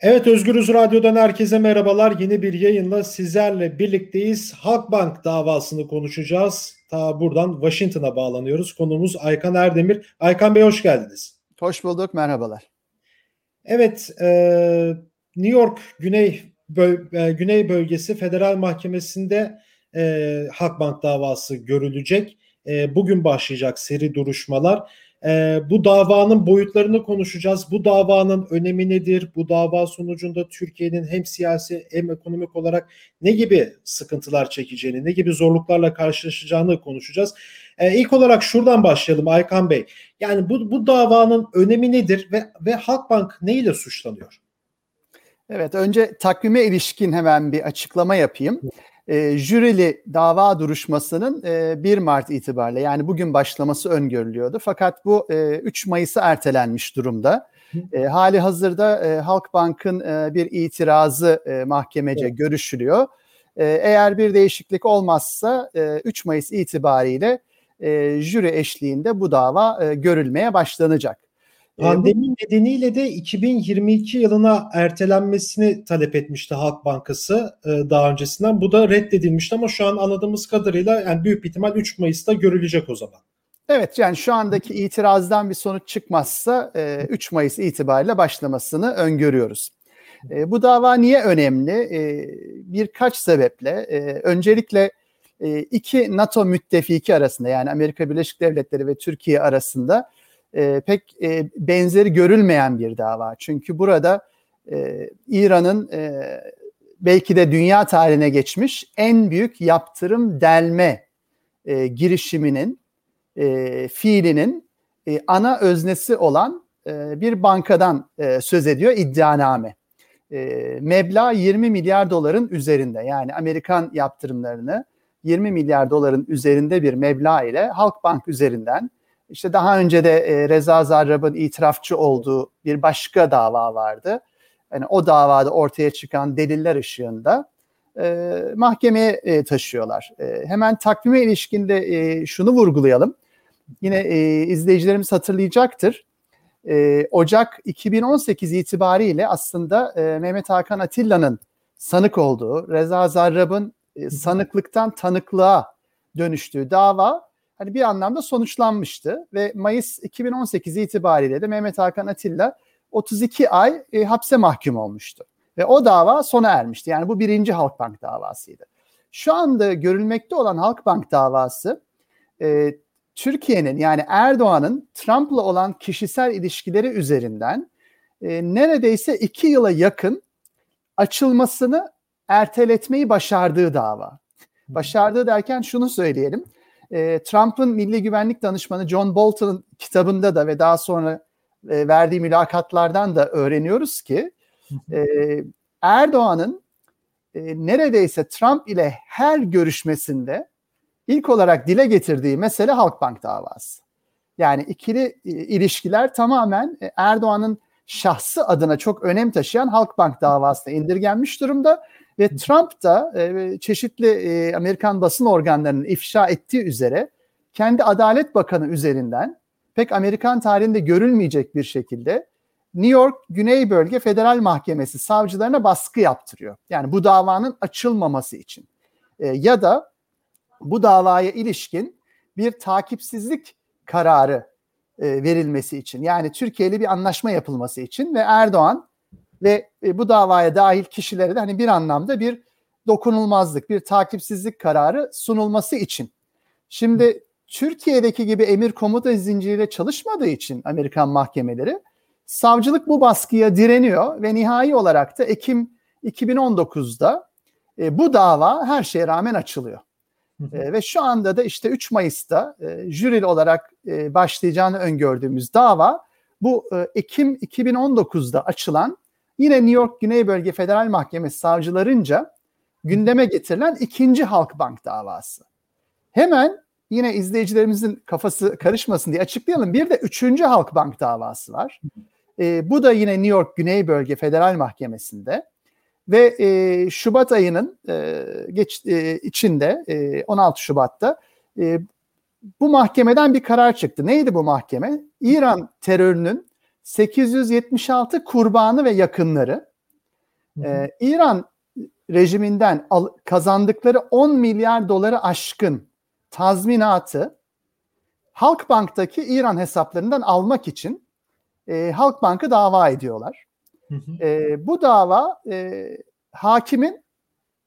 Evet Özgürüz Radyo'dan herkese merhabalar. Yeni bir yayınla sizlerle birlikteyiz. Halkbank davasını konuşacağız. Ta buradan Washington'a bağlanıyoruz. Konuğumuz Aykan Erdemir. Aykan Bey hoş geldiniz. Hoş bulduk, merhabalar. Evet, e, New York Güney Böl e, Güney Bölgesi Federal Mahkemesi'nde e, Halkbank davası görülecek. E, bugün başlayacak seri duruşmalar. E, bu davanın boyutlarını konuşacağız. Bu davanın önemi nedir? Bu dava sonucunda Türkiye'nin hem siyasi hem ekonomik olarak ne gibi sıkıntılar çekeceğini, ne gibi zorluklarla karşılaşacağını konuşacağız. E, ilk olarak şuradan başlayalım Aykan Bey. Yani bu, bu davanın önemi nedir ve, ve Halkbank ne ile suçlanıyor? Evet, önce takvime ilişkin hemen bir açıklama yapayım e, jürili dava duruşmasının e, 1 Mart itibariyle yani bugün başlaması öngörülüyordu. Fakat bu e, 3 Mayıs'a ertelenmiş durumda. E, hali hazırda e, Halkbank'ın e, bir itirazı e, mahkemece evet. görüşülüyor. E, eğer bir değişiklik olmazsa e, 3 Mayıs itibariyle e, jüri eşliğinde bu dava e, görülmeye başlanacak. Pandemi ee, nedeniyle de 2022 yılına ertelenmesini talep etmişti Halk Bankası e, daha öncesinden. Bu da reddedilmişti ama şu an anladığımız kadarıyla yani büyük ihtimal 3 Mayıs'ta görülecek o zaman. Evet yani şu andaki itirazdan bir sonuç çıkmazsa 3 e, Mayıs itibariyle başlamasını öngörüyoruz. E, bu dava niye önemli? Birkaç sebeple. Öncelikle iki NATO müttefiki arasında yani Amerika Birleşik Devletleri ve Türkiye arasında e, pek e, benzeri görülmeyen bir dava. Çünkü burada e, İran'ın e, belki de dünya tarihine geçmiş en büyük yaptırım delme e, girişiminin, e, fiilinin e, ana öznesi olan e, bir bankadan e, söz ediyor iddianame. E, meblağ 20 milyar doların üzerinde yani Amerikan yaptırımlarını 20 milyar doların üzerinde bir meblağ ile Halkbank üzerinden işte daha önce de e, Reza Zarrab'ın itirafçı olduğu bir başka dava vardı. Yani o davada ortaya çıkan deliller ışığında e, mahkemeye e, taşıyorlar. E, hemen takvime ilişkinde e, şunu vurgulayalım. Yine e, izleyicilerimiz hatırlayacaktır. E, Ocak 2018 itibariyle aslında e, Mehmet Hakan Atilla'nın sanık olduğu, Reza Zarrab'ın e, sanıklıktan tanıklığa dönüştüğü dava hani bir anlamda sonuçlanmıştı ve Mayıs 2018 itibariyle de Mehmet Hakan Atilla 32 ay e, hapse mahkum olmuştu. Ve o dava sona ermişti. Yani bu birinci Halkbank davasıydı. Şu anda görülmekte olan Halkbank davası e, Türkiye'nin yani Erdoğan'ın Trump'la olan kişisel ilişkileri üzerinden e, neredeyse iki yıla yakın açılmasını erteletmeyi başardığı dava. Başardığı derken şunu söyleyelim e, Trump'ın milli güvenlik danışmanı John Bolton'ın kitabında da ve daha sonra e, verdiği mülakatlardan da öğreniyoruz ki e, Erdoğan'ın e, neredeyse Trump ile her görüşmesinde ilk olarak dile getirdiği mesele Halkbank davası. Yani ikili e, ilişkiler tamamen e, Erdoğan'ın şahsı adına çok önem taşıyan Halkbank davasına indirgenmiş durumda ve Trump da e, çeşitli e, Amerikan basın organlarının ifşa ettiği üzere kendi Adalet Bakanı üzerinden pek Amerikan tarihinde görülmeyecek bir şekilde New York Güney Bölge Federal Mahkemesi savcılarına baskı yaptırıyor. Yani bu davanın açılmaması için. E, ya da bu davaya ilişkin bir takipsizlik kararı e, verilmesi için. Yani Türkiye bir anlaşma yapılması için ve Erdoğan ve e, bu davaya dahil kişilere de hani bir anlamda bir dokunulmazlık, bir takipsizlik kararı sunulması için. Şimdi Türkiye'deki gibi emir komuta zinciriyle çalışmadığı için Amerikan mahkemeleri savcılık bu baskıya direniyor ve nihai olarak da Ekim 2019'da e, bu dava her şeye rağmen açılıyor. E, ve şu anda da işte 3 Mayıs'ta e, jüril olarak e, başlayacağını öngördüğümüz dava bu e, Ekim 2019'da açılan Yine New York Güney Bölge Federal Mahkemesi savcılarınca gündeme getirilen ikinci Halkbank davası. Hemen yine izleyicilerimizin kafası karışmasın diye açıklayalım. Bir de üçüncü Halkbank davası var. E, bu da yine New York Güney Bölge Federal Mahkemesi'nde ve e, Şubat ayının e, geç e, içinde e, 16 Şubat'ta e, bu mahkemeden bir karar çıktı. Neydi bu mahkeme? İran terörünün 876 kurbanı ve yakınları Ee, İran rejiminden al, kazandıkları 10 milyar doları aşkın tazminatı Halkbank'taki İran hesaplarından almak için e, Halkbank'ı dava ediyorlar. Hı hı. E, bu dava e, hakimin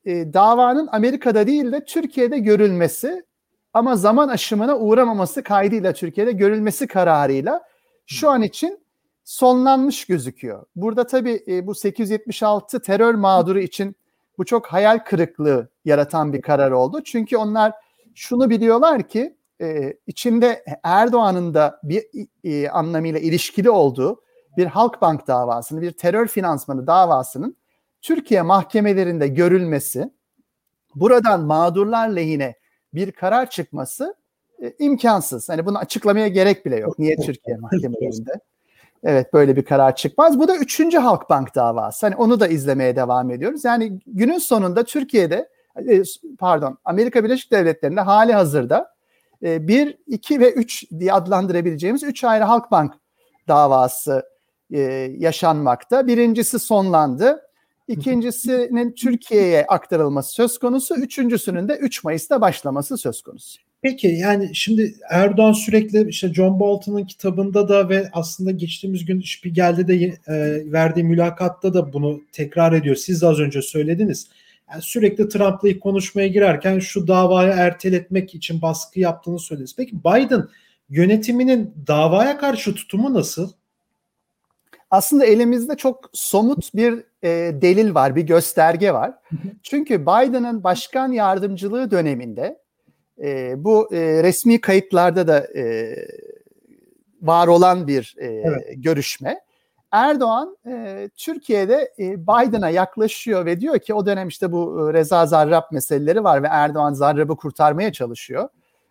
e, davanın Amerika'da değil de Türkiye'de görülmesi ama zaman aşımına uğramaması kaydıyla Türkiye'de görülmesi kararıyla şu an için sonlanmış gözüküyor. Burada tabii e, bu 876 terör mağduru için bu çok hayal kırıklığı yaratan bir karar oldu. Çünkü onlar şunu biliyorlar ki e, içinde Erdoğan'ın da bir e, anlamıyla ilişkili olduğu bir Halkbank davasını, bir terör finansmanı davasının Türkiye mahkemelerinde görülmesi, buradan mağdurlar lehine bir karar çıkması imkansız. Hani bunu açıklamaya gerek bile yok. Niye Türkiye mahkemelerinde? Evet böyle bir karar çıkmaz. Bu da üçüncü Halkbank davası. Hani onu da izlemeye devam ediyoruz. Yani günün sonunda Türkiye'de e, pardon Amerika Birleşik Devletleri'nde hali hazırda e, bir, iki ve üç diye adlandırabileceğimiz üç ayrı Halkbank davası e, yaşanmakta. Birincisi sonlandı. İkincisinin Türkiye'ye aktarılması söz konusu. Üçüncüsünün de 3 Mayıs'ta başlaması söz konusu. Peki yani şimdi Erdoğan sürekli işte John Bolton'un kitabında da ve aslında geçtiğimiz gün Spiegel'de de e, verdiği mülakatta da bunu tekrar ediyor. Siz de az önce söylediniz. Yani sürekli Trump'la ilk konuşmaya girerken şu davayı erteletmek için baskı yaptığını söylediniz. Peki Biden yönetiminin davaya karşı tutumu nasıl? Aslında elimizde çok somut bir e, delil var, bir gösterge var. Çünkü Biden'ın başkan yardımcılığı döneminde e, bu e, resmi kayıtlarda da e, var olan bir e, evet. görüşme. Erdoğan e, Türkiye'de e, Biden'a yaklaşıyor ve diyor ki o dönem işte bu e, Reza Zarrab meseleleri var ve Erdoğan Zarrab'ı kurtarmaya çalışıyor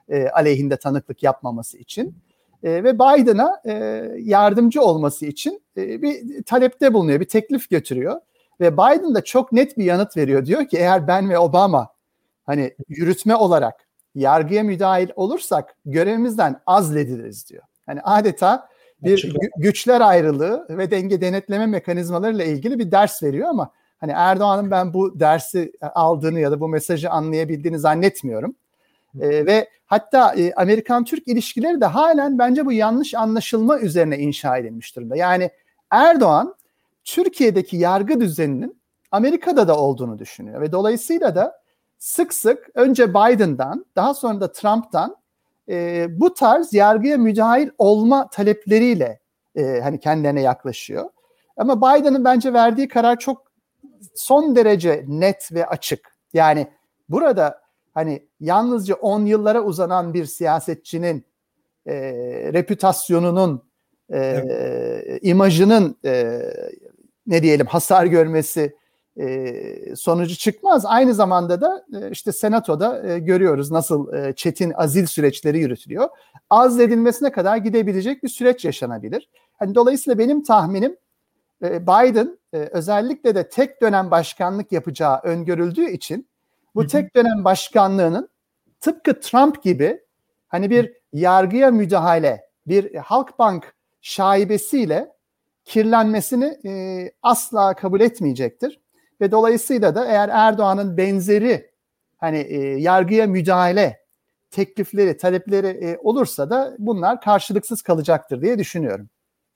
e, aleyhinde tanıklık yapmaması için. E, ve Biden'a e, yardımcı olması için e, bir talepte bulunuyor, bir teklif götürüyor. Ve Biden da çok net bir yanıt veriyor. Diyor ki eğer ben ve Obama hani yürütme olarak yargıya müdahil olursak görevimizden azlediliriz diyor. Hani adeta bir güçler ayrılığı ve denge denetleme mekanizmalarıyla ilgili bir ders veriyor ama hani Erdoğan'ın ben bu dersi aldığını ya da bu mesajı anlayabildiğini zannetmiyorum. E, ve hatta e, Amerikan-Türk ilişkileri de halen bence bu yanlış anlaşılma üzerine inşa edilmiş durumda. Yani Erdoğan Türkiye'deki yargı düzeninin Amerika'da da olduğunu düşünüyor ve dolayısıyla da sık sık önce Biden'dan daha sonra da Trump'tan e, bu tarz yargıya müdahil olma talepleriyle e, hani kendilerine yaklaşıyor. Ama Biden'ın bence verdiği karar çok son derece net ve açık. Yani burada hani yalnızca 10 yıllara uzanan bir siyasetçinin e, reputasyonunun, e, evet. imajının e, ne diyelim hasar görmesi e, sonucu çıkmaz. Aynı zamanda da e, işte senatoda e, görüyoruz nasıl e, çetin azil süreçleri yürütülüyor. Az edilmesine kadar gidebilecek bir süreç yaşanabilir. Hani dolayısıyla benim tahminim e, Biden e, özellikle de tek dönem başkanlık yapacağı öngörüldüğü için bu tek dönem başkanlığının tıpkı Trump gibi hani bir yargıya müdahale, bir Halkbank şaibesiyle kirlenmesini e, asla kabul etmeyecektir. Ve dolayısıyla da eğer Erdoğan'ın benzeri hani e, yargıya müdahale teklifleri, talepleri e, olursa da bunlar karşılıksız kalacaktır diye düşünüyorum.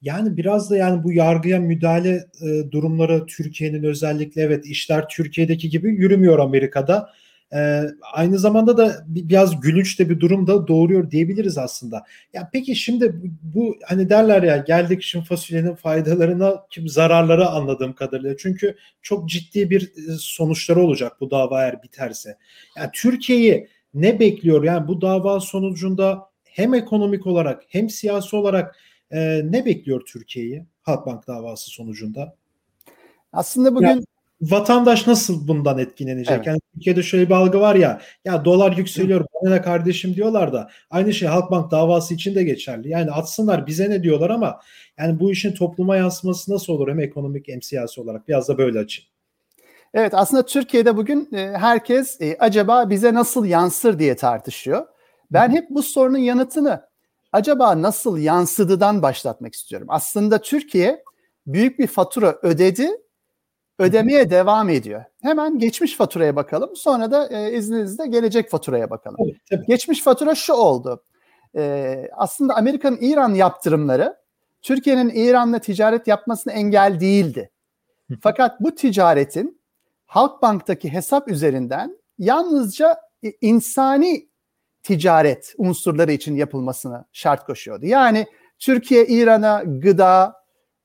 Yani biraz da yani bu yargıya müdahale e, durumları Türkiye'nin özellikle evet işler Türkiye'deki gibi yürümüyor Amerika'da. E, aynı zamanda da biraz gülünç de bir durum da doğuruyor diyebiliriz aslında. Ya peki şimdi bu, bu hani derler ya geldik şimdi fasulyenin faydalarına kim zararları anladığım kadarıyla. Çünkü çok ciddi bir e, sonuçları olacak bu dava eğer biterse. Yani Türkiye'yi ne bekliyor? Yani bu dava sonucunda hem ekonomik olarak hem siyasi olarak e, ne bekliyor Türkiye'yi Halkbank davası sonucunda? Aslında bugün yani, vatandaş nasıl bundan etkilenecek? Evet. Yani Türkiye'de şöyle bir algı var ya, ya dolar yükseliyor, bana ne kardeşim diyorlar da aynı şey Halkbank davası için de geçerli. Yani atsınlar bize ne diyorlar ama yani bu işin topluma yansıması nasıl olur hem ekonomik hem siyasi olarak biraz da böyle açın. Evet aslında Türkiye'de bugün e, herkes e, acaba bize nasıl yansır diye tartışıyor. Ben hep bu sorunun yanıtını acaba nasıl yansıdıdan başlatmak istiyorum. Aslında Türkiye büyük bir fatura ödedi ödemeye devam ediyor. Hemen geçmiş faturaya bakalım. Sonra da e, izninizle gelecek faturaya bakalım. Tabii, tabii. Geçmiş fatura şu oldu. E, aslında Amerika'nın İran yaptırımları Türkiye'nin İran'la ticaret yapmasına engel değildi. Fakat bu ticaretin Halkbank'taki hesap üzerinden yalnızca insani ticaret unsurları için yapılmasını şart koşuyordu. Yani Türkiye İran'a gıda,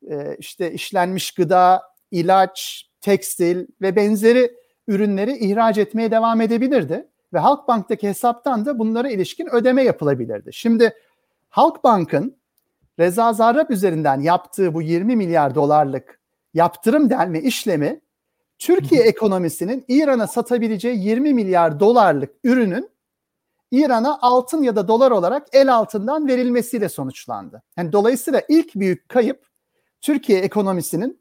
e, işte işlenmiş gıda, ilaç, tekstil ve benzeri ürünleri ihraç etmeye devam edebilirdi ve Halkbank'taki hesaptan da bunlara ilişkin ödeme yapılabilirdi. Şimdi Halkbank'ın Reza Zarrab üzerinden yaptığı bu 20 milyar dolarlık yaptırım delme işlemi Türkiye ekonomisinin İran'a satabileceği 20 milyar dolarlık ürünün İran'a altın ya da dolar olarak el altından verilmesiyle sonuçlandı. Yani dolayısıyla ilk büyük kayıp Türkiye ekonomisinin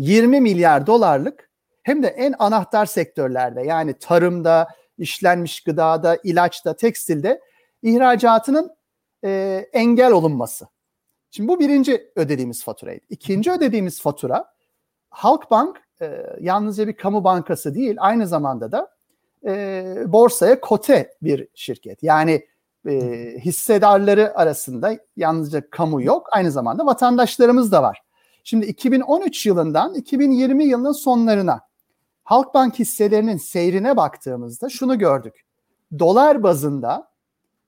20 milyar dolarlık hem de en anahtar sektörlerde yani tarımda, işlenmiş gıdada, ilaçta, tekstilde ihracatının e, engel olunması. Şimdi bu birinci ödediğimiz faturaydı. İkinci ödediğimiz fatura Halkbank e, yalnızca bir kamu bankası değil aynı zamanda da e, borsaya kote bir şirket. Yani e, hissedarları arasında yalnızca kamu yok aynı zamanda vatandaşlarımız da var. Şimdi 2013 yılından 2020 yılının sonlarına Halkbank hisselerinin seyrine baktığımızda şunu gördük. Dolar bazında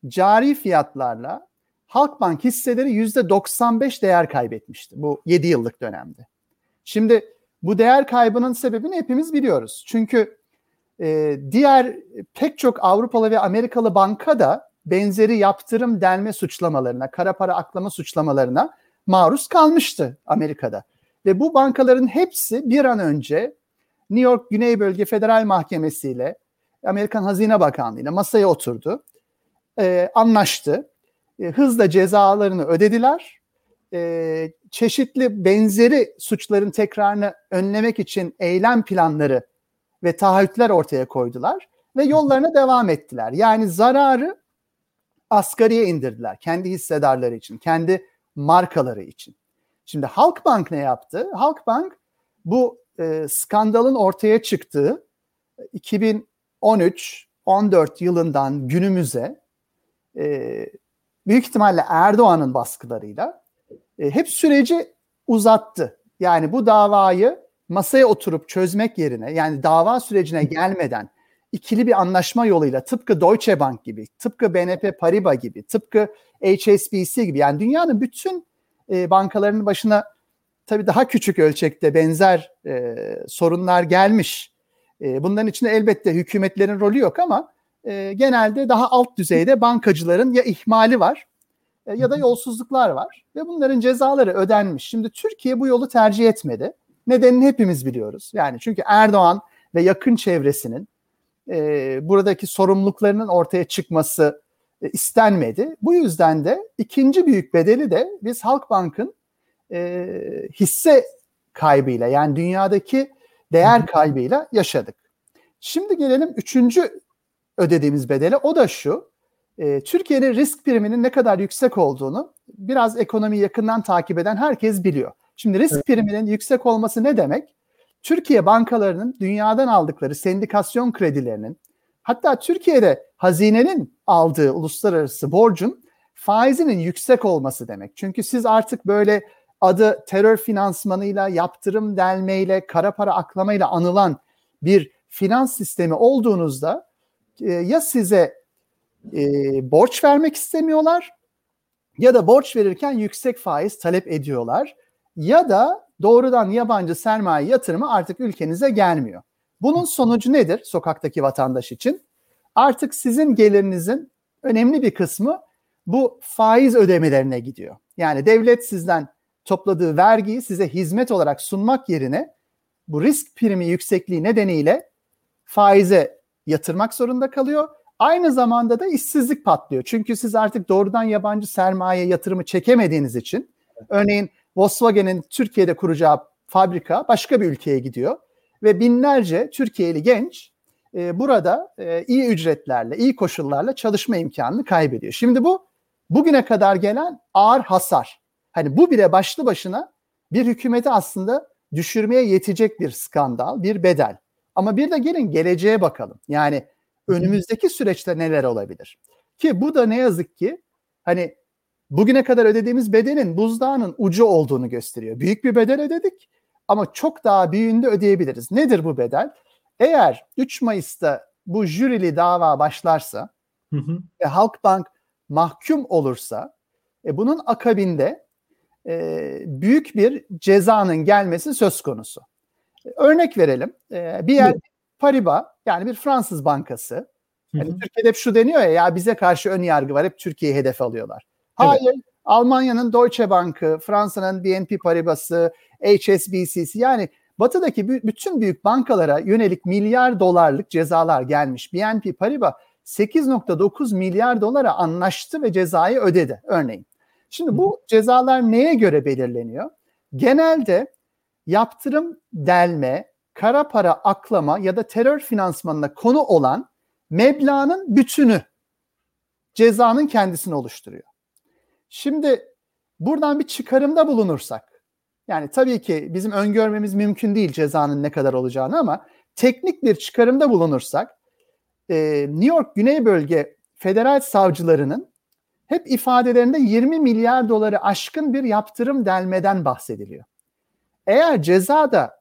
cari fiyatlarla Halkbank hisseleri %95 değer kaybetmişti bu 7 yıllık dönemde. Şimdi bu değer kaybının sebebini hepimiz biliyoruz. Çünkü e, diğer pek çok Avrupalı ve Amerikalı banka da benzeri yaptırım delme suçlamalarına, kara para aklama suçlamalarına maruz kalmıştı Amerika'da. Ve bu bankaların hepsi bir an önce New York Güney Bölge Federal Mahkemesi ile Amerikan Hazine Bakanlığı ile masaya oturdu. E, anlaştı. E, hızla cezalarını ödediler. E, çeşitli benzeri suçların tekrarını önlemek için eylem planları ve taahhütler ortaya koydular ve yollarına devam ettiler. Yani zararı asgariye indirdiler kendi hissedarları için, kendi markaları için. Şimdi Halkbank ne yaptı? Halkbank bu e, skandalın ortaya çıktığı 2013-14 yılından günümüze e, büyük ihtimalle Erdoğan'ın baskılarıyla e, hep süreci uzattı. Yani bu davayı masaya oturup çözmek yerine yani dava sürecine gelmeden ikili bir anlaşma yoluyla tıpkı Deutsche Bank gibi, tıpkı BNP Paribas gibi, tıpkı HSBC gibi yani dünyanın bütün e, bankalarının başına tabii daha küçük ölçekte benzer e, sorunlar gelmiş. E, bunların içinde elbette hükümetlerin rolü yok ama e, genelde daha alt düzeyde bankacıların ya ihmali var e, ya da yolsuzluklar var ve bunların cezaları ödenmiş. Şimdi Türkiye bu yolu tercih etmedi. Nedenini hepimiz biliyoruz. Yani çünkü Erdoğan ve yakın çevresinin e, buradaki sorumluluklarının ortaya çıkması e, istenmedi. Bu yüzden de ikinci büyük bedeli de biz Halkbank'ın e, hisse kaybıyla yani dünyadaki değer kaybıyla yaşadık. Şimdi gelelim üçüncü ödediğimiz bedele o da şu. E, Türkiye'nin risk priminin ne kadar yüksek olduğunu biraz ekonomiyi yakından takip eden herkes biliyor. Şimdi risk priminin yüksek olması ne demek? Türkiye bankalarının dünyadan aldıkları sendikasyon kredilerinin hatta Türkiye'de hazinenin aldığı uluslararası borcun faizinin yüksek olması demek. Çünkü siz artık böyle adı terör finansmanıyla, yaptırım delmeyle, kara para aklamayla anılan bir finans sistemi olduğunuzda e, ya size e, borç vermek istemiyorlar ya da borç verirken yüksek faiz talep ediyorlar ya da doğrudan yabancı sermaye yatırımı artık ülkenize gelmiyor. Bunun sonucu nedir sokaktaki vatandaş için? Artık sizin gelirinizin önemli bir kısmı bu faiz ödemelerine gidiyor. Yani devlet sizden topladığı vergiyi size hizmet olarak sunmak yerine bu risk primi yüksekliği nedeniyle faize yatırmak zorunda kalıyor. Aynı zamanda da işsizlik patlıyor. Çünkü siz artık doğrudan yabancı sermaye yatırımı çekemediğiniz için örneğin Volkswagen'in Türkiye'de kuracağı fabrika başka bir ülkeye gidiyor ve binlerce Türkiye'li genç e, burada e, iyi ücretlerle, iyi koşullarla çalışma imkanını kaybediyor. Şimdi bu bugüne kadar gelen ağır hasar. Hani bu bile başlı başına bir hükümeti aslında düşürmeye yetecek bir skandal, bir bedel. Ama bir de gelin geleceğe bakalım. Yani önümüzdeki süreçte neler olabilir? Ki bu da ne yazık ki hani bugüne kadar ödediğimiz bedelin buzdağının ucu olduğunu gösteriyor. Büyük bir bedel ödedik ama çok daha büyüğünde ödeyebiliriz. Nedir bu bedel? Eğer 3 Mayıs'ta bu jürili dava başlarsa hı hı. ve Halkbank mahkum olursa e, bunun akabinde e, büyük bir cezanın gelmesi söz konusu. Örnek verelim. E, bir yer Paribas yani bir Fransız bankası. Hani Türkiye'de hep şu deniyor ya ya bize karşı ön yargı var hep Türkiye'yi hedef alıyorlar. Hayır. Evet. Almanya'nın Deutsche Bank'ı, Fransa'nın BNP Paribas'ı, HSBC'si yani batıdaki bütün büyük bankalara yönelik milyar dolarlık cezalar gelmiş. BNP Paribas 8.9 milyar dolara anlaştı ve cezayı ödedi örneğin. Şimdi bu cezalar neye göre belirleniyor? Genelde yaptırım delme, kara para aklama ya da terör finansmanına konu olan meblağın bütünü cezanın kendisini oluşturuyor. Şimdi buradan bir çıkarımda bulunursak, yani tabii ki bizim öngörmemiz mümkün değil cezanın ne kadar olacağını ama teknik bir çıkarımda bulunursak, New York Güney Bölge federal savcılarının hep ifadelerinde 20 milyar doları aşkın bir yaptırım delmeden bahsediliyor. Eğer ceza da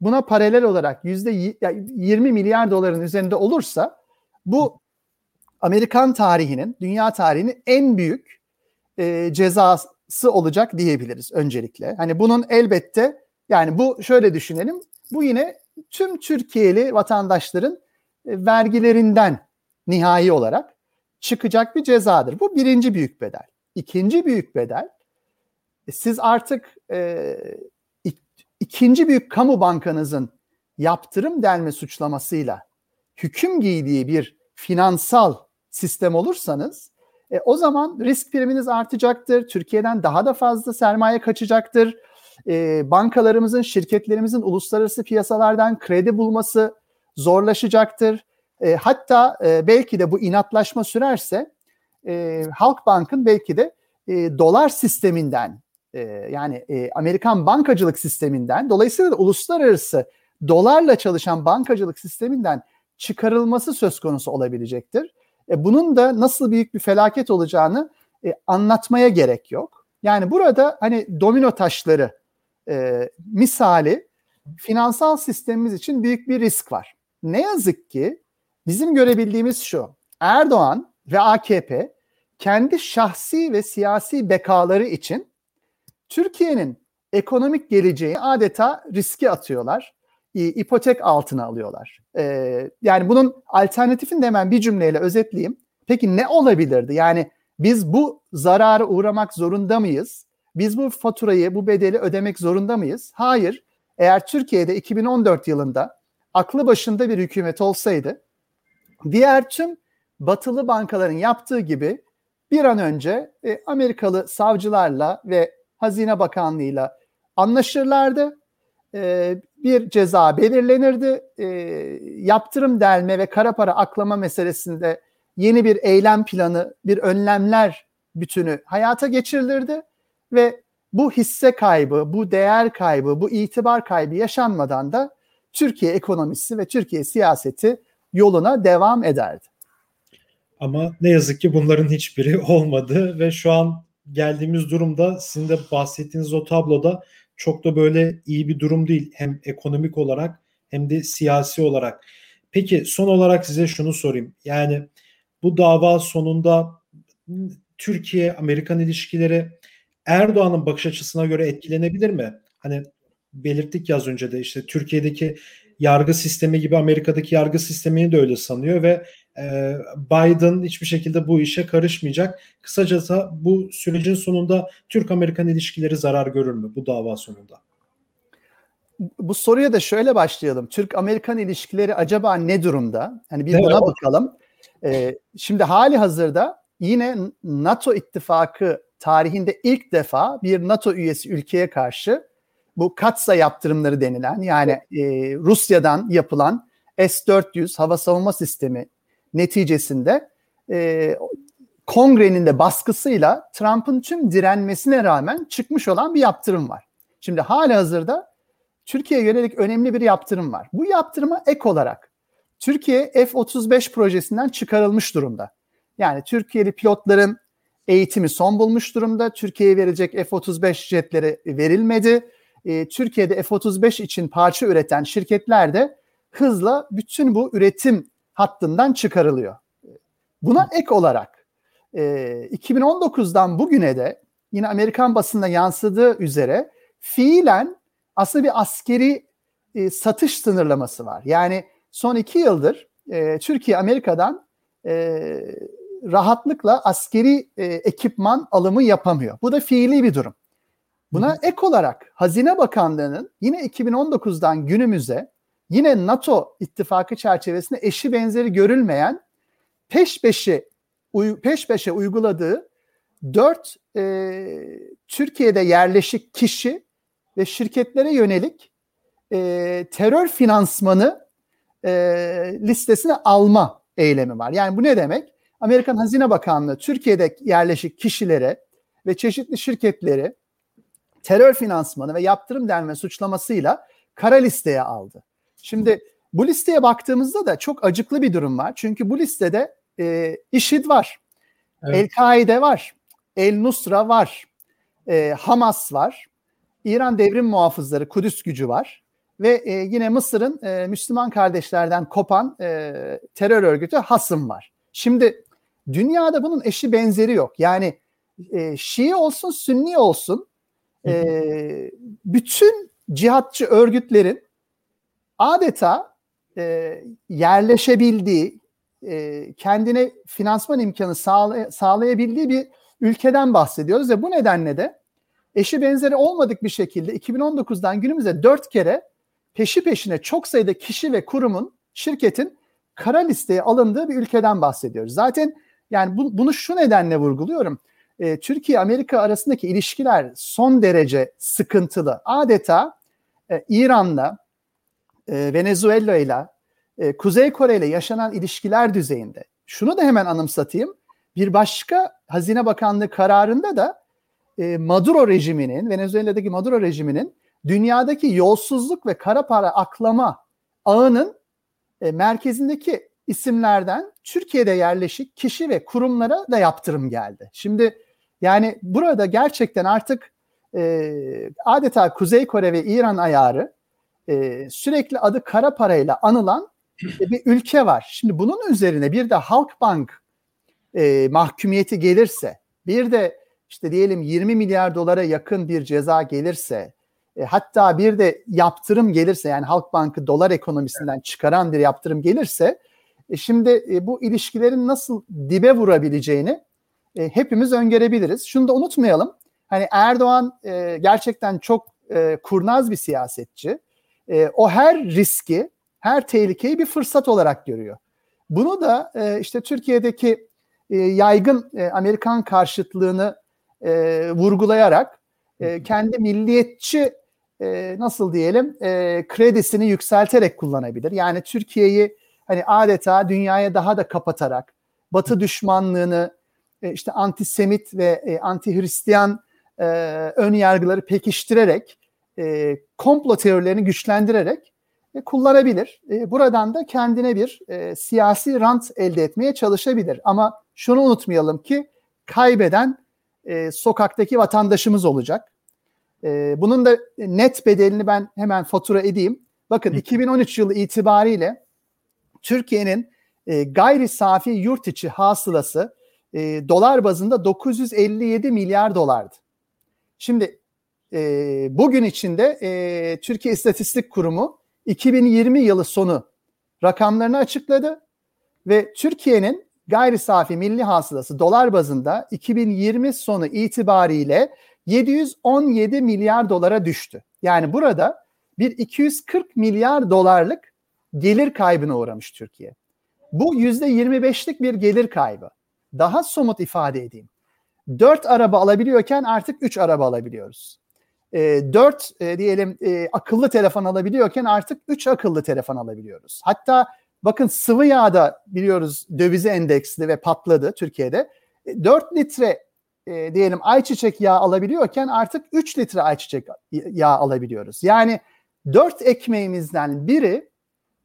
buna paralel olarak yüzde 20 milyar doların üzerinde olursa bu Amerikan tarihinin, dünya tarihinin en büyük e, cezası olacak diyebiliriz öncelikle. Hani bunun elbette yani bu şöyle düşünelim. Bu yine tüm Türkiye'li vatandaşların e, vergilerinden nihai olarak çıkacak bir cezadır. Bu birinci büyük bedel. İkinci büyük bedel e, siz artık e, ikinci büyük kamu bankanızın yaptırım delme suçlamasıyla hüküm giydiği bir finansal sistem olursanız e, o zaman risk priminiz artacaktır. Türkiye'den daha da fazla sermaye kaçacaktır. E, bankalarımızın, şirketlerimizin uluslararası piyasalardan kredi bulması zorlaşacaktır. E, hatta e, belki de bu inatlaşma sürerse e, Halkbank'ın belki de e, dolar sisteminden e, yani e, Amerikan bankacılık sisteminden dolayısıyla da uluslararası dolarla çalışan bankacılık sisteminden çıkarılması söz konusu olabilecektir. E, bunun da nasıl büyük bir felaket olacağını e, anlatmaya gerek yok. Yani burada hani domino taşları e, misali finansal sistemimiz için büyük bir risk var. Ne yazık ki bizim görebildiğimiz şu. Erdoğan ve AKP kendi şahsi ve siyasi bekaları için Türkiye'nin ekonomik geleceği adeta riske atıyorlar. İpotek altına alıyorlar. Ee, yani bunun alternatifini de hemen bir cümleyle özetleyeyim. Peki ne olabilirdi? Yani biz bu zarara uğramak zorunda mıyız? Biz bu faturayı, bu bedeli ödemek zorunda mıyız? Hayır. Eğer Türkiye'de 2014 yılında aklı başında bir hükümet olsaydı diğer tüm batılı bankaların yaptığı gibi bir an önce e, Amerikalı savcılarla ve Hazine Bakanlığı'yla anlaşırlardı. E, bir ceza belirlenirdi. E, yaptırım delme ve kara para aklama meselesinde yeni bir eylem planı, bir önlemler bütünü hayata geçirilirdi ve bu hisse kaybı, bu değer kaybı, bu itibar kaybı yaşanmadan da Türkiye ekonomisi ve Türkiye siyaseti yoluna devam ederdi. Ama ne yazık ki bunların hiçbiri olmadı ve şu an geldiğimiz durumda sizin de bahsettiğiniz o tabloda çok da böyle iyi bir durum değil. Hem ekonomik olarak hem de siyasi olarak. Peki son olarak size şunu sorayım. Yani bu dava sonunda Türkiye-Amerikan ilişkileri Erdoğan'ın bakış açısına göre etkilenebilir mi? Hani belirttik ya az önce de işte Türkiye'deki yargı sistemi gibi Amerika'daki yargı sistemini de öyle sanıyor ve Biden hiçbir şekilde bu işe karışmayacak. Kısacası bu sürecin sonunda Türk-Amerikan ilişkileri zarar görür mü bu dava sonunda? Bu soruya da şöyle başlayalım. Türk-Amerikan ilişkileri acaba ne durumda? Hani bir buna bakalım. Ee, şimdi hali hazırda yine NATO ittifakı tarihinde ilk defa bir NATO üyesi ülkeye karşı bu katsa yaptırımları denilen yani e, Rusya'dan yapılan S-400 hava savunma sistemi neticesinde e, kongrenin de baskısıyla Trump'ın tüm direnmesine rağmen çıkmış olan bir yaptırım var. Şimdi hala hazırda Türkiye'ye yönelik önemli bir yaptırım var. Bu yaptırıma ek olarak Türkiye F-35 projesinden çıkarılmış durumda. Yani Türkiye'li pilotların eğitimi son bulmuş durumda. Türkiye'ye verecek F-35 jetleri verilmedi. Ee, Türkiye'de F-35 için parça üreten şirketler de hızla bütün bu üretim hattından çıkarılıyor. Buna ek olarak 2019'dan e, bugüne de yine Amerikan basında yansıdığı üzere fiilen aslında bir askeri e, satış sınırlaması var. Yani son iki yıldır e, Türkiye Amerika'dan rahatlıkla askeri ekipman alımı yapamıyor. Bu da fiili bir durum. Buna ek olarak Hazine Bakanlığı'nın yine 2019'dan günümüze yine NATO ittifakı çerçevesinde eşi benzeri görülmeyen peş peşe peş peşe uyguladığı dört e, Türkiye'de yerleşik kişi ve şirketlere yönelik e, terör finansmanı e, listesine alma eylemi var. Yani bu ne demek? Amerikan Hazine Bakanlığı Türkiye'de yerleşik kişilere ve çeşitli şirketleri terör finansmanı ve yaptırım denme suçlamasıyla kara listeye aldı. Şimdi bu listeye baktığımızda da çok acıklı bir durum var. Çünkü bu listede e, IŞİD var, evet. El-Kaide var, El-Nusra var, e, Hamas var, İran Devrim Muhafızları, Kudüs gücü var ve e, yine Mısır'ın e, Müslüman kardeşlerden kopan e, terör örgütü Hasım var. Şimdi dünyada bunun eşi benzeri yok. Yani e, Şii olsun, Sünni olsun e, bütün cihatçı örgütlerin adeta e, yerleşebildiği, e, kendine finansman imkanı sağlay- sağlayabildiği bir ülkeden bahsediyoruz ve bu nedenle de eşi benzeri olmadık bir şekilde 2019'dan günümüze dört kere peşi peşine çok sayıda kişi ve kurumun, şirketin kara listeye alındığı bir ülkeden bahsediyoruz. Zaten yani bu, bunu şu nedenle vurguluyorum. E, Türkiye-Amerika arasındaki ilişkiler son derece sıkıntılı. Adeta e, İran'la, e, Venezuela ile, Kuzey Kore ile yaşanan ilişkiler düzeyinde. Şunu da hemen anımsatayım. Bir başka Hazine Bakanlığı kararında da e, Maduro rejiminin, Venezuela'daki Maduro rejiminin dünyadaki yolsuzluk ve kara para aklama ağının e, merkezindeki isimlerden Türkiye'de yerleşik kişi ve kurumlara da yaptırım geldi. Şimdi yani burada gerçekten artık e, adeta Kuzey Kore ve İran ayarı e, sürekli adı kara parayla anılan bir ülke var. Şimdi bunun üzerine bir de Halkbank e, mahkumiyeti gelirse, bir de işte diyelim 20 milyar dolara yakın bir ceza gelirse, e, hatta bir de yaptırım gelirse yani Halkbank'ı dolar ekonomisinden çıkaran bir yaptırım gelirse, e, şimdi e, bu ilişkilerin nasıl dibe vurabileceğini e, hepimiz öngörebiliriz. Şunu da unutmayalım. Hani Erdoğan e, gerçekten çok e, kurnaz bir siyasetçi. E, o her riski, her tehlikeyi bir fırsat olarak görüyor. Bunu da e, işte Türkiye'deki e, yaygın e, Amerikan karşıtlığını e, vurgulayarak e, kendi milliyetçi e, nasıl diyelim e, kredisini yükselterek kullanabilir. Yani Türkiye'yi hani adeta dünyaya daha da kapatarak Batı düşmanlığını e, işte antisemit ve e, anti-Hristiyan e, ön yargıları pekiştirerek e, komplo teorilerini güçlendirerek e, kullanabilir. E, buradan da kendine bir e, siyasi rant elde etmeye çalışabilir. Ama şunu unutmayalım ki kaybeden e, sokaktaki vatandaşımız olacak. E, bunun da net bedelini ben hemen fatura edeyim. Bakın 2013 yılı itibariyle Türkiye'nin e, gayri safi yurt içi hasılası e, dolar bazında 957 milyar dolardı. Şimdi e, bugün içinde e, Türkiye İstatistik Kurumu 2020 yılı sonu rakamlarını açıkladı ve Türkiye'nin gayri safi milli hasılası dolar bazında 2020 sonu itibariyle 717 milyar dolara düştü. Yani burada bir 240 milyar dolarlık gelir kaybına uğramış Türkiye. Bu %25'lik bir gelir kaybı. Daha somut ifade edeyim. 4 araba alabiliyorken artık 3 araba alabiliyoruz. E, 4 e, diyelim e, akıllı telefon alabiliyorken artık 3 akıllı telefon alabiliyoruz. Hatta bakın sıvı yağ da biliyoruz dövize endeksli ve patladı Türkiye'de. E, 4 litre e, diyelim ayçiçek yağı alabiliyorken artık 3 litre ayçiçek yağı alabiliyoruz. Yani Dört ekmeğimizden biri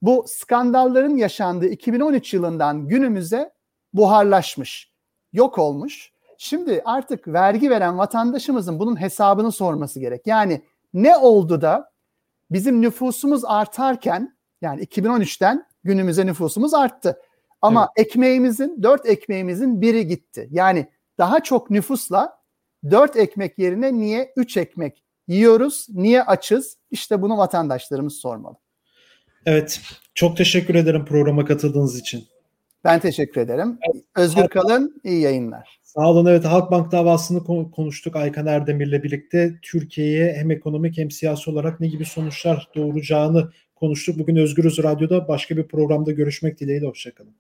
bu skandalların yaşandığı 2013 yılından günümüze buharlaşmış, yok olmuş. Şimdi artık vergi veren vatandaşımızın bunun hesabını sorması gerek. Yani ne oldu da bizim nüfusumuz artarken yani 2013'ten günümüze nüfusumuz arttı. Ama evet. ekmeğimizin, dört ekmeğimizin biri gitti. Yani daha çok nüfusla dört ekmek yerine niye üç ekmek yiyoruz, niye açız? İşte bunu vatandaşlarımız sormalı. Evet, çok teşekkür ederim programa katıldığınız için. Ben teşekkür ederim. Özgür kalın, iyi yayınlar. Sağ olun. Evet Halkbank davasını konuştuk Aykan Erdemir'le birlikte. Türkiye'ye hem ekonomik hem siyasi olarak ne gibi sonuçlar doğuracağını konuştuk. Bugün Özgürüz Radyo'da başka bir programda görüşmek dileğiyle. Hoşçakalın.